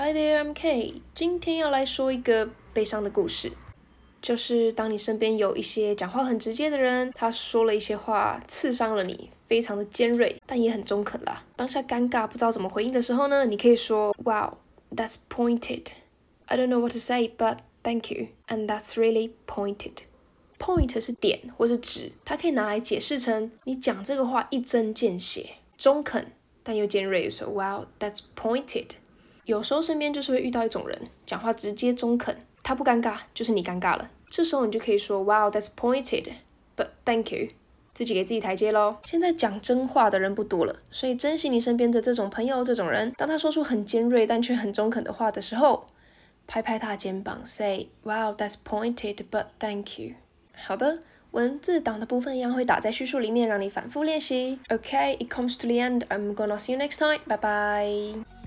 Hi there, I'm Kay。今天要来说一个悲伤的故事，就是当你身边有一些讲话很直接的人，他说了一些话刺伤了你，非常的尖锐，但也很中肯啦。当下尴尬不知道怎么回应的时候呢，你可以说 Wow, that's pointed. I don't know what to say, but thank you. And that's really pointed. Point 是点或是指，它可以拿来解释成你讲这个话一针见血，中肯但又尖锐，说 Wow, that's pointed. 有时候身边就是会遇到一种人，讲话直接中肯，他不尴尬，就是你尴尬了。这时候你就可以说，Wow, that's pointed, but thank you，自己给自己台阶喽。现在讲真话的人不多了，所以珍惜你身边的这种朋友、这种人。当他说出很尖锐但却很中肯的话的时候，拍拍他肩膀，Say, Wow, that's pointed, but thank you。好的，文字档的部分一样会打在叙述里面，让你反复练习。Okay, it comes to the end. I'm gonna see you next time. Bye bye.